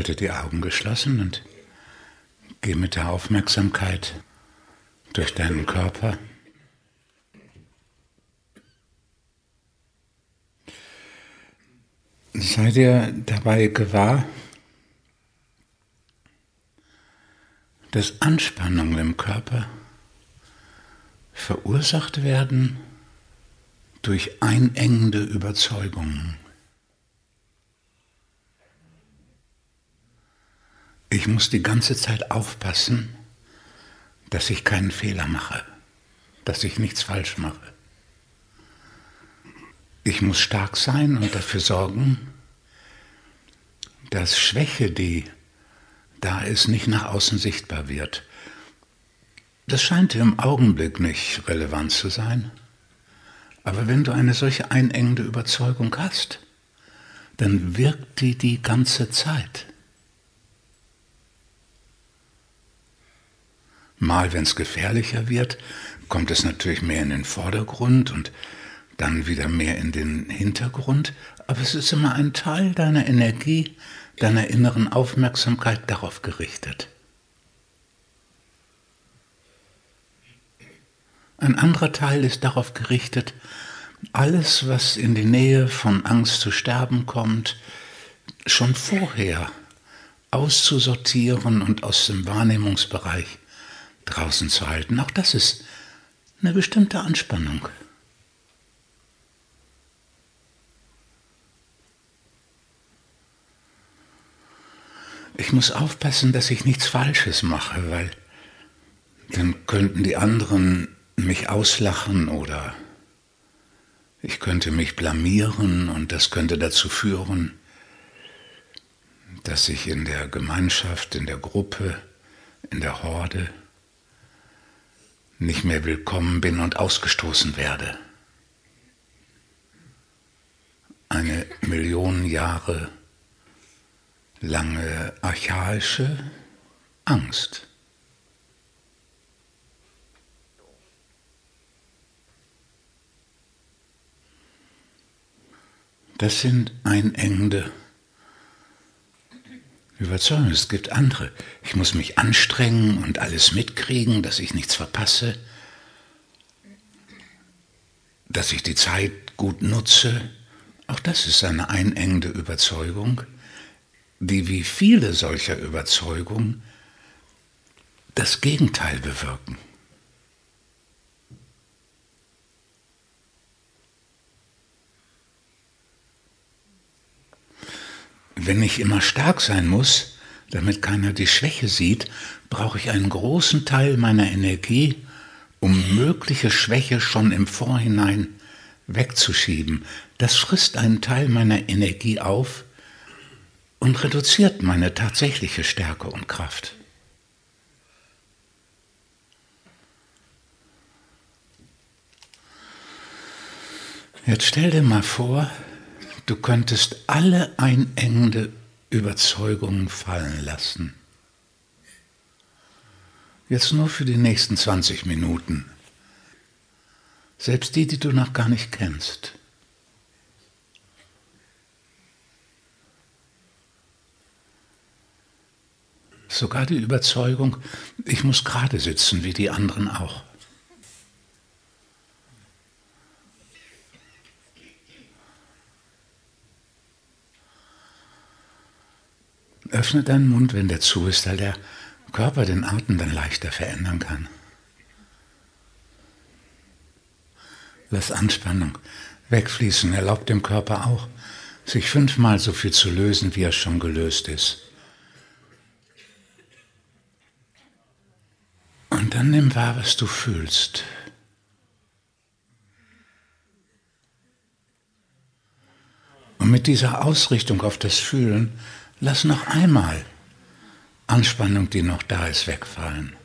Halte die Augen geschlossen und geh mit der Aufmerksamkeit durch deinen Körper. Sei dir dabei gewahr, dass Anspannungen im Körper verursacht werden durch einengende Überzeugungen. Ich muss die ganze Zeit aufpassen, dass ich keinen Fehler mache, dass ich nichts falsch mache. Ich muss stark sein und dafür sorgen, dass Schwäche, die da ist, nicht nach außen sichtbar wird. Das scheint im Augenblick nicht relevant zu sein. Aber wenn du eine solche einengende Überzeugung hast, dann wirkt die die ganze Zeit. Mal, wenn es gefährlicher wird, kommt es natürlich mehr in den Vordergrund und dann wieder mehr in den Hintergrund, aber es ist immer ein Teil deiner Energie, deiner inneren Aufmerksamkeit darauf gerichtet. Ein anderer Teil ist darauf gerichtet, alles, was in die Nähe von Angst zu sterben kommt, schon vorher auszusortieren und aus dem Wahrnehmungsbereich draußen zu halten. Auch das ist eine bestimmte Anspannung. Ich muss aufpassen, dass ich nichts Falsches mache, weil dann könnten die anderen mich auslachen oder ich könnte mich blamieren und das könnte dazu führen, dass ich in der Gemeinschaft, in der Gruppe, in der Horde nicht mehr willkommen bin und ausgestoßen werde. Eine Million Jahre lange archaische Angst. Das sind einengende Überzeugung, es gibt andere. Ich muss mich anstrengen und alles mitkriegen, dass ich nichts verpasse, dass ich die Zeit gut nutze. Auch das ist eine einengende Überzeugung, die wie viele solcher Überzeugungen das Gegenteil bewirken. Wenn ich immer stark sein muss, damit keiner die Schwäche sieht, brauche ich einen großen Teil meiner Energie, um mögliche Schwäche schon im Vorhinein wegzuschieben. Das frisst einen Teil meiner Energie auf und reduziert meine tatsächliche Stärke und Kraft. Jetzt stell dir mal vor, Du könntest alle einengende Überzeugungen fallen lassen. Jetzt nur für die nächsten 20 Minuten. Selbst die, die du noch gar nicht kennst. Sogar die Überzeugung, ich muss gerade sitzen wie die anderen auch. Öffne deinen Mund, wenn der zu ist, weil der Körper den Atem dann leichter verändern kann. Lass Anspannung wegfließen, erlaubt dem Körper auch, sich fünfmal so viel zu lösen, wie er schon gelöst ist. Und dann nimm wahr, was du fühlst. Und mit dieser Ausrichtung auf das Fühlen Lass noch einmal Anspannung, die noch da ist, wegfallen.